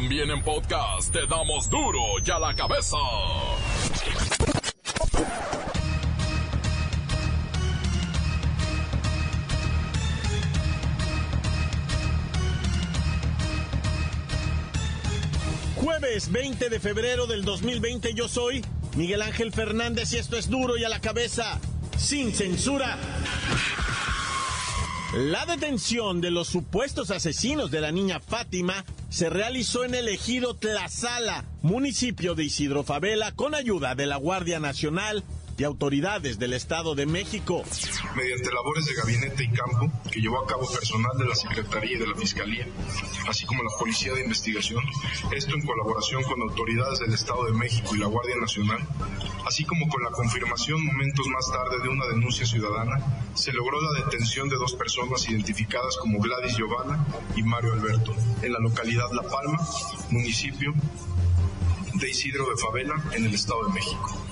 También en podcast te damos duro y a la cabeza. Jueves 20 de febrero del 2020 yo soy Miguel Ángel Fernández y esto es duro y a la cabeza, sin censura. La detención de los supuestos asesinos de la niña Fátima se realizó en el ejido Tlazala, municipio de Isidro Favela, con ayuda de la Guardia Nacional y autoridades del Estado de México. Mediante labores de gabinete y campo que llevó a cabo personal de la Secretaría y de la Fiscalía, así como la Policía de Investigación, esto en colaboración con autoridades del Estado de México y la Guardia Nacional, así como con la confirmación momentos más tarde de una denuncia ciudadana, se logró la detención de dos personas identificadas como Gladys Giovanna y Mario Alberto, en la localidad La Palma, municipio de Isidro de Favela, en el Estado de México.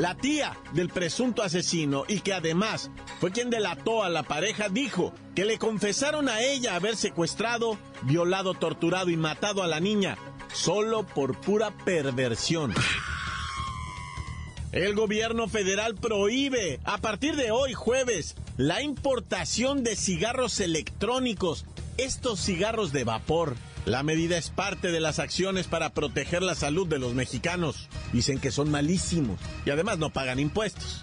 La tía del presunto asesino y que además fue quien delató a la pareja dijo que le confesaron a ella haber secuestrado, violado, torturado y matado a la niña solo por pura perversión. El gobierno federal prohíbe a partir de hoy jueves la importación de cigarros electrónicos, estos cigarros de vapor la medida es parte de las acciones para proteger la salud de los mexicanos. Dicen que son malísimos y además no pagan impuestos.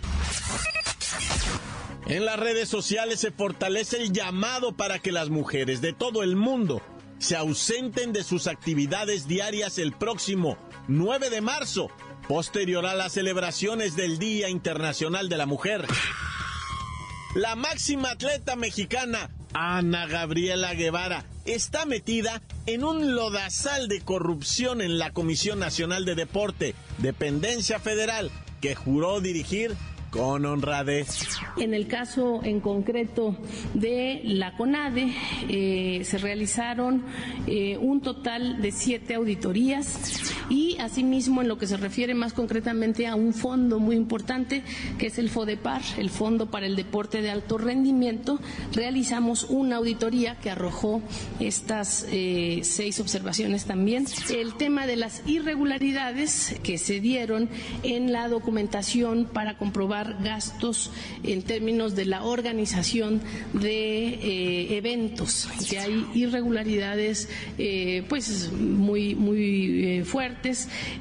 En las redes sociales se fortalece el llamado para que las mujeres de todo el mundo se ausenten de sus actividades diarias el próximo 9 de marzo, posterior a las celebraciones del Día Internacional de la Mujer. La máxima atleta mexicana, Ana Gabriela Guevara, está metida en un lodazal de corrupción en la Comisión Nacional de Deporte, dependencia federal, que juró dirigir con honradez. En el caso en concreto de la CONADE, eh, se realizaron eh, un total de siete auditorías y asimismo en lo que se refiere más concretamente a un fondo muy importante que es el FODEPAR, el Fondo para el Deporte de Alto Rendimiento, realizamos una auditoría que arrojó estas eh, seis observaciones también. El tema de las irregularidades que se dieron en la documentación para comprobar gastos en términos de la organización de eh, eventos, que hay irregularidades eh, pues muy, muy eh,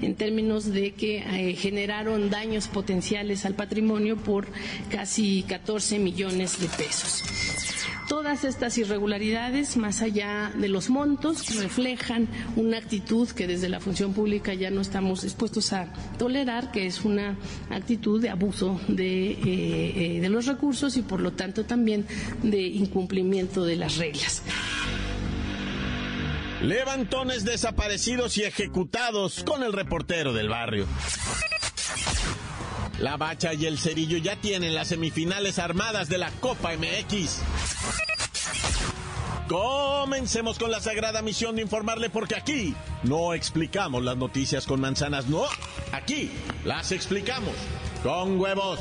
en términos de que generaron daños potenciales al patrimonio por casi 14 millones de pesos. Todas estas irregularidades, más allá de los montos, reflejan una actitud que desde la función pública ya no estamos dispuestos a tolerar, que es una actitud de abuso eh, eh, de los recursos y por lo tanto también de incumplimiento de las reglas. Levantones desaparecidos y ejecutados con el reportero del barrio. La Bacha y el Cerillo ya tienen las semifinales armadas de la Copa MX. Comencemos con la sagrada misión de informarle porque aquí no explicamos las noticias con manzanas, no, aquí las explicamos con huevos.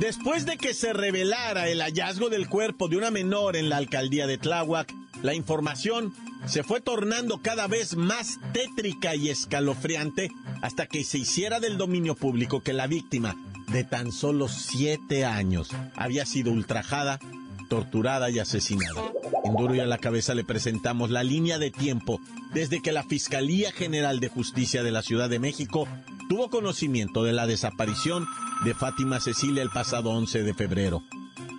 Después de que se revelara el hallazgo del cuerpo de una menor en la alcaldía de Tláhuac, la información se fue tornando cada vez más tétrica y escalofriante hasta que se hiciera del dominio público que la víctima, de tan solo siete años, había sido ultrajada, torturada y asesinada. En duro y a la cabeza le presentamos la línea de tiempo desde que la Fiscalía General de Justicia de la Ciudad de México tuvo conocimiento de la desaparición de Fátima Cecilia el pasado 11 de febrero.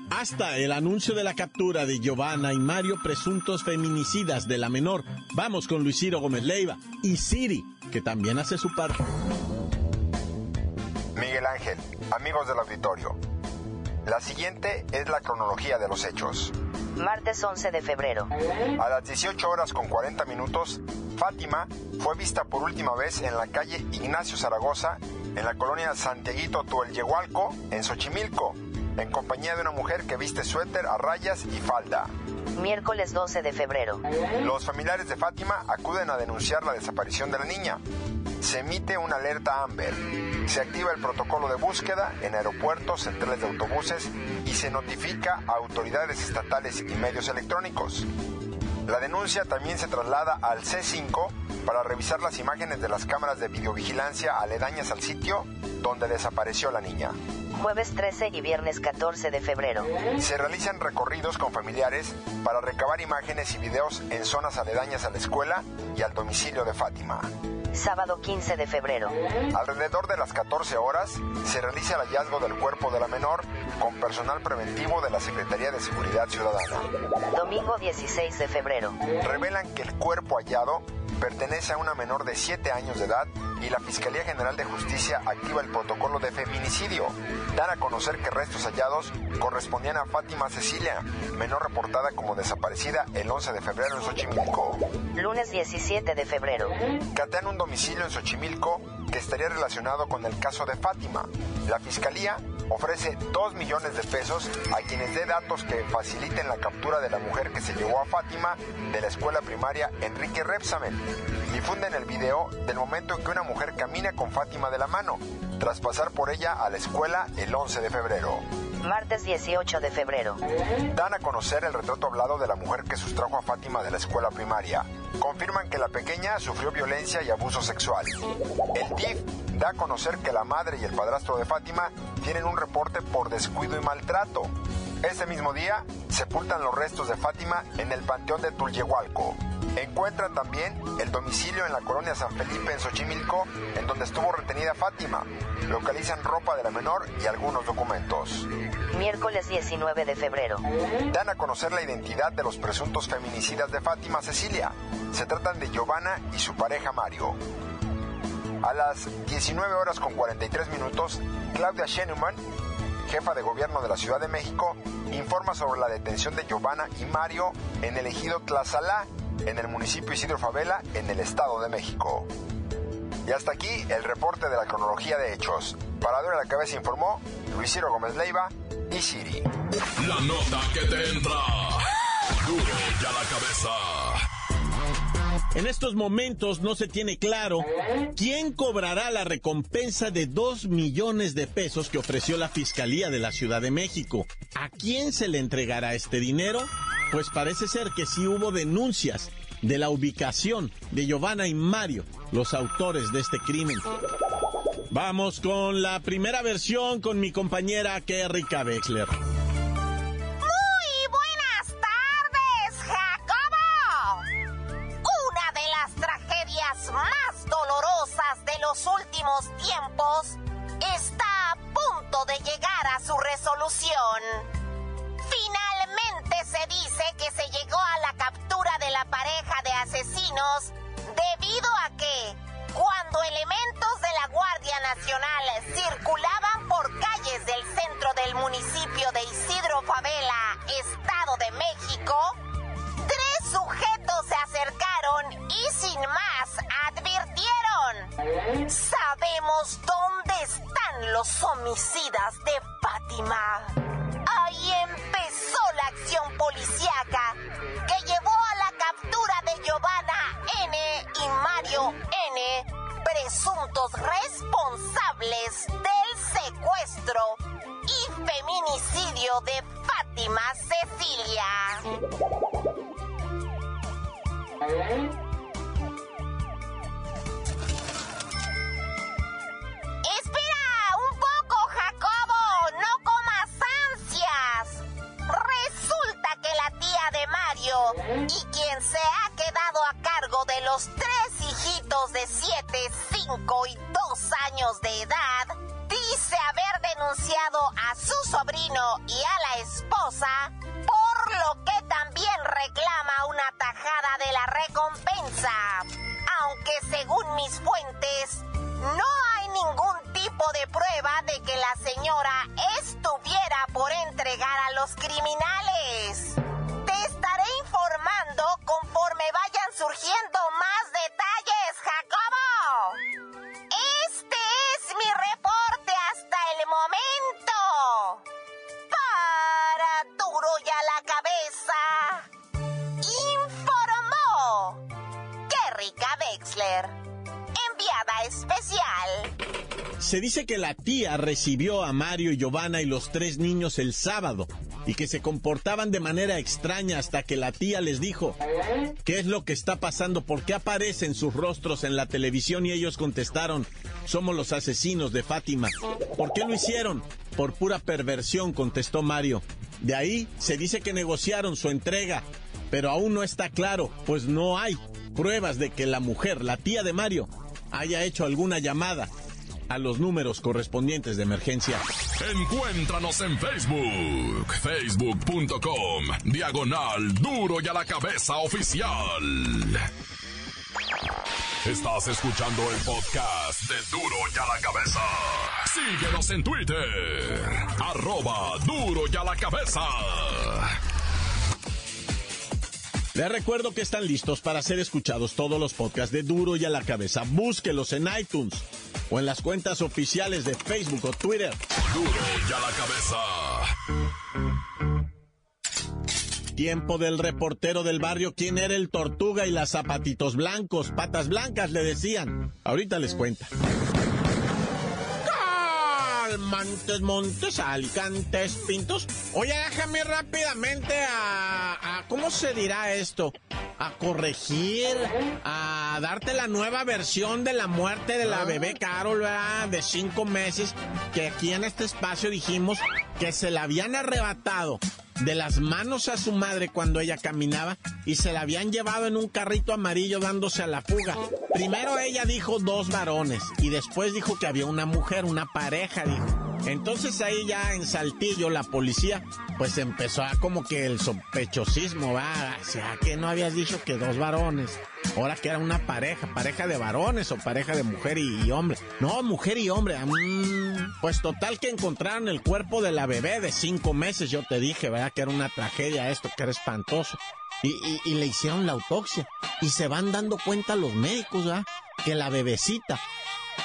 Hasta el anuncio de la captura de Giovanna y Mario, presuntos feminicidas de la menor. Vamos con Luis Ciro Gómez Leiva y Siri, que también hace su parte. Miguel Ángel, amigos del auditorio. La siguiente es la cronología de los hechos. Martes 11 de febrero. A las 18 horas con 40 minutos, Fátima fue vista por última vez en la calle Ignacio Zaragoza, en la colonia Santiaguito Tuelyehualco, en Xochimilco, en compañía de una mujer que viste suéter a rayas y falda. Miércoles 12 de febrero. Los familiares de Fátima acuden a denunciar la desaparición de la niña. Se emite una alerta Amber. Se activa el protocolo de búsqueda en aeropuertos, centrales de autobuses y se notifica a autoridades estatales y medios electrónicos. La denuncia también se traslada al C5 para revisar las imágenes de las cámaras de videovigilancia aledañas al sitio donde desapareció la niña. Jueves 13 y viernes 14 de febrero. Se realizan recorridos con familiares para recabar imágenes y videos en zonas aledañas a la escuela y al domicilio de Fátima. Sábado 15 de febrero. Alrededor de las 14 horas se realiza el hallazgo del cuerpo de la menor con personal preventivo de la Secretaría de Seguridad Ciudadana. Domingo 16 de febrero. Revelan que el cuerpo hallado pertenece a una menor de 7 años de edad y la Fiscalía General de Justicia activa el protocolo de feminicidio. Dan a conocer que restos hallados correspondían a Fátima Cecilia, menor reportada como desaparecida el 11 de febrero en Xochimilco. Lunes 17 de febrero. Catean un domicilio en Xochimilco que estaría relacionado con el caso de Fátima. La Fiscalía ofrece 2 millones de pesos a quienes dé datos que faciliten la captura de la mujer que se llevó a Fátima de la escuela primaria Enrique Repsamen. Difunden el video del momento en que una mujer camina con Fátima de la mano, tras pasar por ella a la escuela el 11 de febrero. Martes 18 de febrero. Dan a conocer el retrato hablado de la mujer que sustrajo a Fátima de la escuela primaria. Confirman que la pequeña sufrió violencia y abuso sexual. El DIF da a conocer que la madre y el padrastro de Fátima tienen un reporte por descuido y maltrato. Ese mismo día, sepultan los restos de Fátima en el panteón de Tulyehualco. Encuentran también el domicilio en la colonia San Felipe en Xochimilco, en donde estuvo retenida Fátima. Localizan ropa de la menor y algunos documentos. Miércoles 19 de febrero. Dan a conocer la identidad de los presuntos feminicidas de Fátima Cecilia. Se tratan de Giovanna y su pareja Mario. A las 19 horas con 43 minutos, Claudia Schenuman, jefa de gobierno de la Ciudad de México, informa sobre la detención de Giovanna y Mario en el ejido Tlazalá, en el municipio Isidro Favela, en el Estado de México. Y hasta aquí el reporte de la cronología de hechos. Para Dura la Cabeza informó Luis Ciro Gómez Leiva y Siri. La nota que te entra. Duro ya la cabeza. En estos momentos no se tiene claro quién cobrará la recompensa de dos millones de pesos que ofreció la Fiscalía de la Ciudad de México. ¿A quién se le entregará este dinero? Pues parece ser que sí hubo denuncias de la ubicación de Giovanna y Mario, los autores de este crimen. Vamos con la primera versión con mi compañera Kerrika Wexler. Tres sujetos se acercaron y sin más advirtieron. Sabemos dónde están los homicidas de Fátima. Ahí empezó la acción policíaca que llevó a la captura de Giovanna N. y Mario N., presuntos responsables del secuestro y feminicidio de Fátima Cecilia. Espera un poco, Jacobo, no comas ansias. Resulta que la tía de Mario y quien se ha quedado a cargo de los tres hijitos de 7, 5 y 2 años de edad, a su sobrino y a la esposa, por lo que también reclama una tajada de la recompensa. Aunque según mis fuentes, no hay ningún tipo de prueba de que la señora estuviera por entregar a los criminales. Te estaré informando conforme vayan surgiendo más Enviada especial. Se dice que la tía recibió a Mario y Giovanna y los tres niños el sábado y que se comportaban de manera extraña hasta que la tía les dijo, ¿qué es lo que está pasando? ¿Por qué aparecen sus rostros en la televisión? Y ellos contestaron, somos los asesinos de Fátima. ¿Por qué lo hicieron? Por pura perversión, contestó Mario. De ahí se dice que negociaron su entrega, pero aún no está claro, pues no hay pruebas de que la mujer, la tía de Mario, haya hecho alguna llamada a los números correspondientes de emergencia. Encuéntranos en Facebook, facebook.com, diagonal duro y a la cabeza oficial. Estás escuchando el podcast de Duro y a la cabeza. Síguenos en Twitter, arroba duro y a la cabeza. Les recuerdo que están listos para ser escuchados todos los podcasts de Duro y a la cabeza. Búsquelos en iTunes o en las cuentas oficiales de Facebook o Twitter. Duro y a la cabeza. Tiempo del reportero del barrio, quién era el tortuga y las zapatitos blancos, patas blancas le decían. Ahorita les cuenta. Montes, Montes, Alicantes, Pintos. Oye, déjame rápidamente a, a, ¿cómo se dirá esto? A corregir, a darte la nueva versión de la muerte de la bebé Carol, ¿verdad? De cinco meses, que aquí en este espacio dijimos que se la habían arrebatado de las manos a su madre cuando ella caminaba y se la habían llevado en un carrito amarillo dándose a la fuga. Primero ella dijo dos varones y después dijo que había una mujer, una pareja, dijo. Entonces ahí ya en Saltillo la policía pues empezó a como que el sospechosismo, va, o sea, que no habías dicho que dos varones, ahora que era una pareja, pareja de varones o pareja de mujer y, y hombre. No, mujer y hombre. Mm, pues total que encontraron el cuerpo de la bebé de cinco meses, yo te dije, ¿verdad? Que era una tragedia esto, que era espantoso. Y, y, y le hicieron la autopsia. Y se van dando cuenta los médicos, ¿verdad? Que la bebecita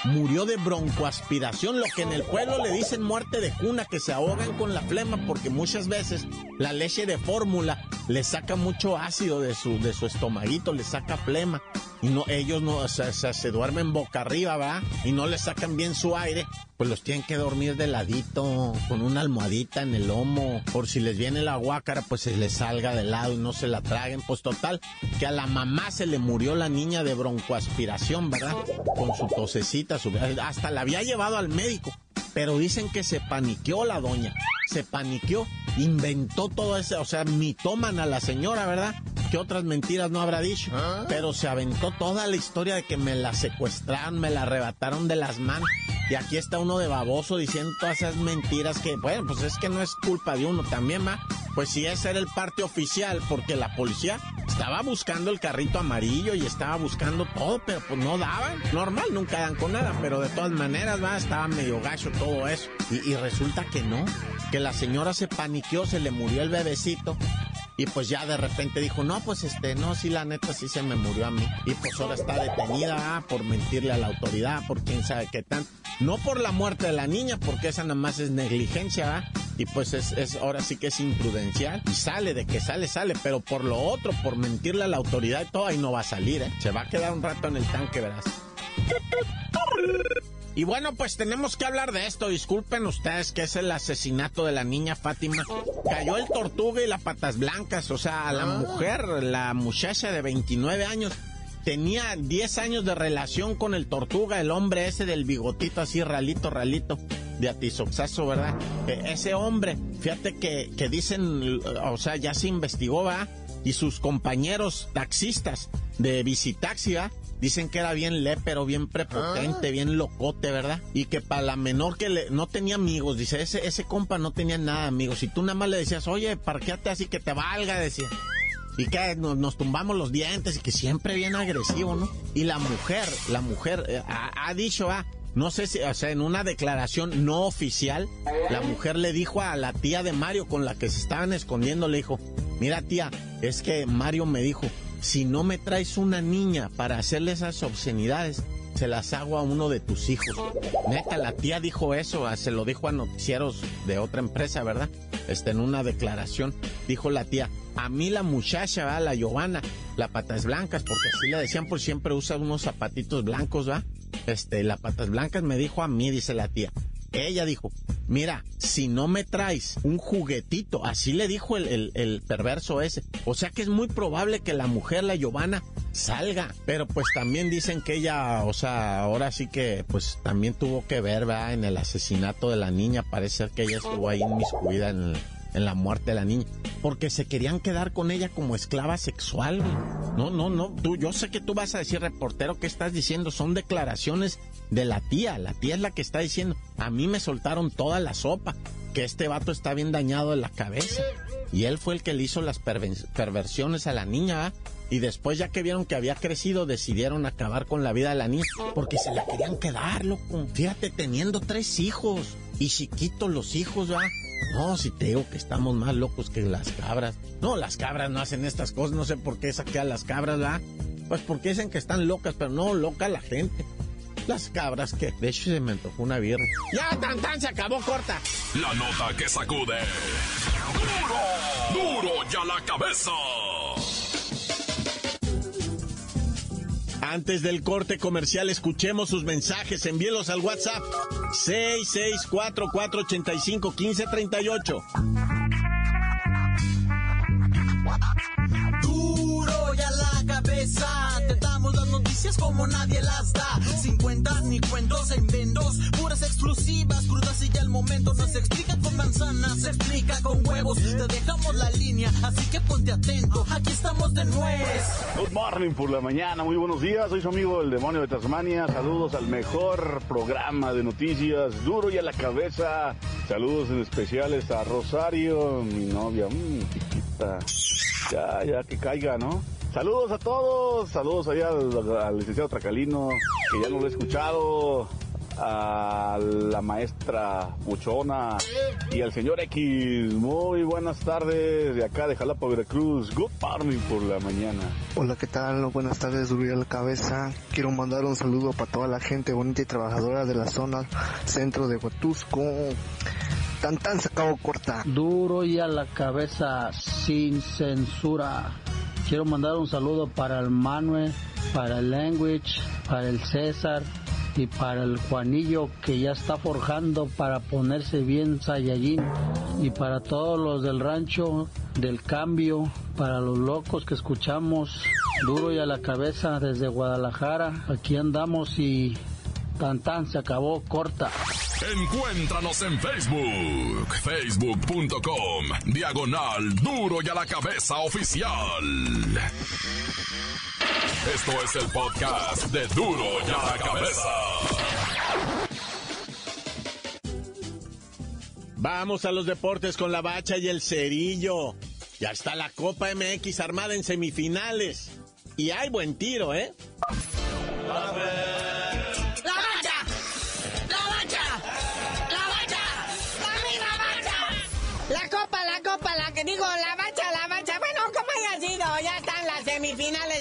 murió de broncoaspiración, lo que en el pueblo le dicen muerte de cuna, que se ahogan con la flema porque muchas veces la leche de fórmula le saca mucho ácido de su, de su estomaguito, le saca flema. No, ellos no, o se duermen boca arriba, ¿va? Y no le sacan bien su aire, pues los tienen que dormir de ladito, con una almohadita en el lomo, por si les viene la guácara, pues se les salga de lado y no se la traguen. Pues total, que a la mamá se le murió la niña de broncoaspiración, ¿verdad? Con su tosecita, su, hasta la había llevado al médico. Pero dicen que se paniqueó la doña, se paniqueó, inventó todo ese, o sea, mitómana la señora, ¿verdad? Que otras mentiras no habrá dicho. ¿Ah? Pero se aventó toda la historia de que me la secuestraron, me la arrebataron de las manos. Y aquí está uno de baboso diciendo todas esas mentiras que, bueno, pues es que no es culpa de uno también, va. Pues si ese era el parte oficial, porque la policía estaba buscando el carrito amarillo y estaba buscando todo, pero pues no daban. Normal, nunca dan con nada, pero de todas maneras, va, estaba medio gacho todo eso. Y, y resulta que no, que la señora se paniqueó, se le murió el bebecito y pues ya de repente dijo, no, pues este, no, sí, la neta sí se me murió a mí. Y pues ahora está detenida por mentirle a la autoridad, por quién sabe qué tan. No por la muerte de la niña, porque esa nada más es negligencia, ¿ah? Y pues es, es, ahora sí que es imprudencial. Y sale, de que sale, sale. Pero por lo otro, por mentirle a la autoridad y todo, ahí no va a salir, ¿eh? Se va a quedar un rato en el tanque, verás. Y bueno, pues tenemos que hablar de esto. Disculpen ustedes que es el asesinato de la niña Fátima. Cayó el tortuga y las patas blancas. O sea, la mujer, la muchacha de 29 años, tenía 10 años de relación con el tortuga, el hombre ese del bigotito así, ralito, ralito, de atizoxazo, ¿verdad? E ese hombre, fíjate que, que dicen, o sea, ya se investigó, ¿verdad? Y sus compañeros taxistas de Visitaxi, ¿verdad? Dicen que era bien lépero, bien prepotente, ah. bien locote, ¿verdad? Y que para la menor que le, no tenía amigos, dice, ese, ese compa no tenía nada de amigos. Y tú nada más le decías, oye, parqueate así que te valga, decía. Y que nos, nos, tumbamos los dientes y que siempre bien agresivo, ¿no? Y la mujer, la mujer eh, ha, ha, dicho, ah, no sé si, o sea, en una declaración no oficial, la mujer le dijo a la tía de Mario con la que se estaban escondiendo, le dijo, mira tía, es que Mario me dijo, si no me traes una niña para hacerle esas obscenidades, se las hago a uno de tus hijos. Neta, la tía dijo eso, ah, se lo dijo a noticieros de otra empresa, ¿verdad? Este, en una declaración, dijo la tía, a mí la muchacha, ¿va? la Giovanna, la patas blancas, porque así le decían, por siempre usa unos zapatitos blancos, ¿va? Este, la patas blancas me dijo a mí, dice la tía. Ella dijo, mira, si no me traes un juguetito, así le dijo el, el, perverso ese. O sea que es muy probable que la mujer, la Giovanna, salga. Pero pues también dicen que ella, o sea, ahora sí que pues también tuvo que ver, ¿verdad? En el asesinato de la niña. Parece ser que ella estuvo ahí inmiscuida en, en la muerte de la niña. Porque se querían quedar con ella como esclava sexual, No, no, no. Tú, yo sé que tú vas a decir, reportero, ¿qué estás diciendo? Son declaraciones de la tía. La tía es la que está diciendo. A mí me soltaron toda la sopa. Que este vato está bien dañado en la cabeza. Y él fue el que le hizo las perversiones a la niña, Y después, ya que vieron que había crecido, decidieron acabar con la vida de la niña. Porque se la querían quedar, loco. Fíjate, teniendo tres hijos. Y chiquitos los hijos, ¿va? No, si te digo que estamos más locos que las cabras. No, las cabras no hacen estas cosas, no sé por qué saqué a las cabras, ¿verdad? Pues porque dicen que están locas, pero no, loca la gente. Las cabras que, de hecho, se me antojó una birra. Ya, tan tan, se acabó corta. La nota que sacude. ¡Duro! ¡Duro ya la cabeza! Antes del corte comercial, escuchemos sus mensajes, envíelos al WhatsApp. 664 485 1538 como nadie las da. Sin cuentas ni cuentos en vendos, puras exclusivas, crudas y ya el momento no se explica con manzanas, se explica con huevos. Te dejamos la línea, así que ponte atento, aquí estamos de nuez. Good morning por la mañana, muy buenos días, soy su amigo el demonio de Tasmania, saludos al mejor programa de noticias, duro y a la cabeza, saludos en especiales a Rosario, mi novia, chiquita, ya, ya que caiga, ¿no? Saludos a todos, saludos allá al, al licenciado Tracalino, que ya no lo he escuchado, a la maestra Buchona y al señor X. Muy buenas tardes de acá de Jalapa, Veracruz. Good morning por la mañana. Hola, ¿qué tal? Buenas tardes, Duro la cabeza. Quiero mandar un saludo para toda la gente bonita y trabajadora de la zona centro de Huatusco. Tan tan sacado corta. Duro y a la cabeza sin censura. Quiero mandar un saludo para el Manuel, para el Language, para el César, y para el Juanillo que ya está forjando para ponerse bien Saiyajin. Y para todos los del rancho del cambio, para los locos que escuchamos duro y a la cabeza desde Guadalajara, aquí andamos y tan tan se acabó corta. Encuéntranos en Facebook, facebook.com, diagonal duro y a la cabeza oficial. Esto es el podcast de duro y a la cabeza. Vamos a los deportes con la bacha y el cerillo. Ya está la Copa MX armada en semifinales. Y hay buen tiro, ¿eh? original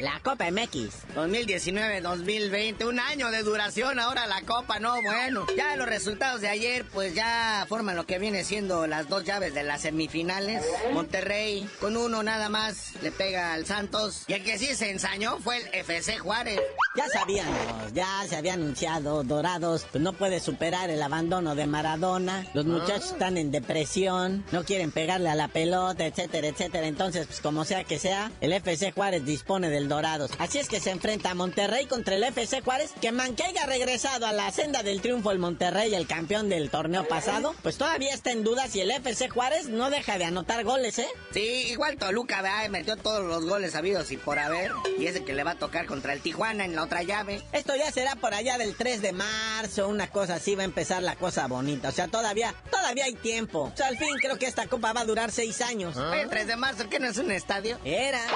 la Copa MX 2019-2020. Un año de duración ahora la Copa, no, bueno. Ya los resultados de ayer, pues ya forman lo que viene siendo las dos llaves de las semifinales. Monterrey, con uno nada más, le pega al Santos. Y el que sí se ensañó fue el FC Juárez. Ya sabíamos, ya se había anunciado, Dorados, pues no puede superar el abandono de Maradona. Los muchachos ah. están en depresión, no quieren pegarle a la pelota, etcétera, etcétera. Entonces, pues como sea que sea, el FC Juárez dispone del Dorados. Así es que se enfrenta a Monterrey contra el FC Juárez, que manqueiga regresado a la senda del triunfo el Monterrey, el campeón del torneo pasado, pues todavía está en duda si el FC Juárez no deja de anotar goles, ¿eh? Sí, igual Toluca, ¿verdad? Metió todos los goles habidos y por haber, y ese que le va a tocar contra el Tijuana en la otra llave. Esto ya será por allá del 3 de marzo, una cosa así, va a empezar la cosa bonita. O sea, todavía, todavía hay tiempo. O sea, al fin creo que esta copa va a durar seis años. el 3 de marzo, ¿qué no es un estadio? Era.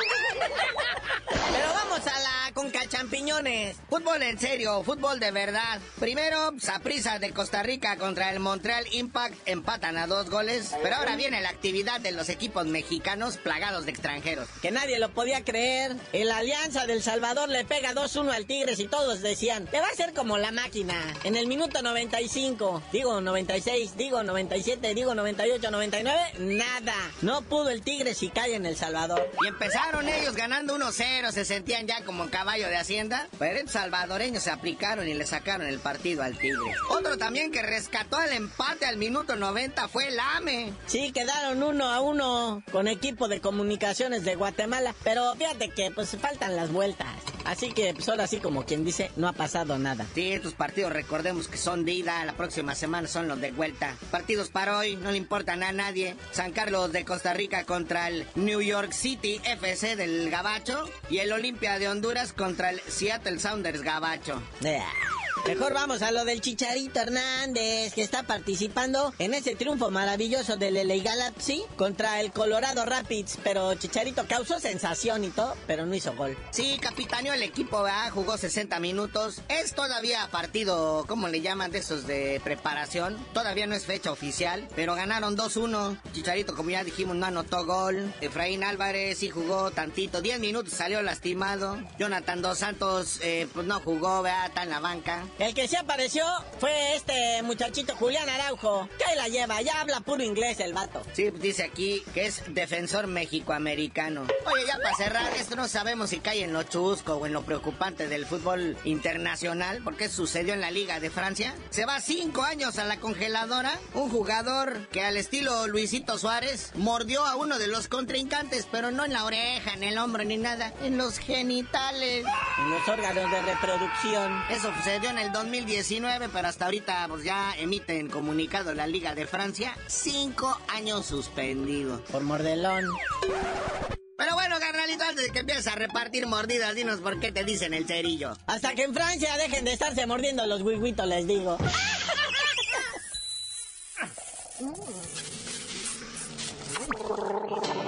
Pero vamos a la Conca champiñones. Fútbol en serio, fútbol de verdad. Primero, Saprissa de Costa Rica contra el Montreal Impact empatan a dos goles. Pero ahora viene la actividad de los equipos mexicanos plagados de extranjeros. Que nadie lo podía creer. El Alianza del Salvador le pega 2-1 al Tigres y todos decían, te va a ser como la máquina. En el minuto 95, digo 96, digo 97, digo 98, 99, nada. No pudo el Tigres y cae en El Salvador. Y empezaron ellos ganando 1-0, se sentían ya como de Hacienda. Pero el salvadoreños se aplicaron y le sacaron el partido al Tigre. Otro también que rescató el empate al minuto 90 fue el AME. Sí, quedaron uno a uno con equipo de comunicaciones de Guatemala. Pero fíjate que pues faltan las vueltas. Así que pues ahora sí como quien dice, no ha pasado nada. Sí, estos partidos recordemos que son de ida, la próxima semana son los de vuelta. Partidos para hoy, no le importan a nadie. San Carlos de Costa Rica contra el New York City FC del Gabacho y el Olimpia de Honduras contra el Seattle Sounders Gabacho. Mejor vamos a lo del Chicharito Hernández, que está participando en ese triunfo maravilloso del LA Galaxy contra el Colorado Rapids. Pero Chicharito causó sensación y todo, pero no hizo gol. Sí, capitaneó el equipo, ¿verdad? jugó 60 minutos. Es todavía partido, ¿cómo le llaman de esos de preparación? Todavía no es fecha oficial, pero ganaron 2-1. Chicharito, como ya dijimos, no anotó gol. Efraín Álvarez sí jugó tantito, 10 minutos salió lastimado. Jonathan Dos Santos, eh, pues no jugó, ¿verdad? Está en la banca. El que se apareció fue este muchachito Julián Araujo. ¿Qué la lleva? Ya habla puro inglés el vato. Sí, dice aquí que es defensor mexicoamericano. Oye, ya para cerrar, esto no sabemos si cae en lo chusco o en lo preocupante del fútbol internacional, porque sucedió en la Liga de Francia. Se va cinco años a la congeladora. Un jugador que al estilo Luisito Suárez mordió a uno de los contrincantes, pero no en la oreja, en el hombro, ni nada. En los genitales. En los órganos de reproducción. Eso sucedió en el 2019, pero hasta ahorita pues ya emiten comunicado la Liga de Francia. Cinco años suspendido. Por mordelón. Pero bueno, carnalito, antes de que empieces a repartir mordidas, dinos por qué te dicen el cerillo. Hasta que en Francia dejen de estarse mordiendo los huihuitos, les digo.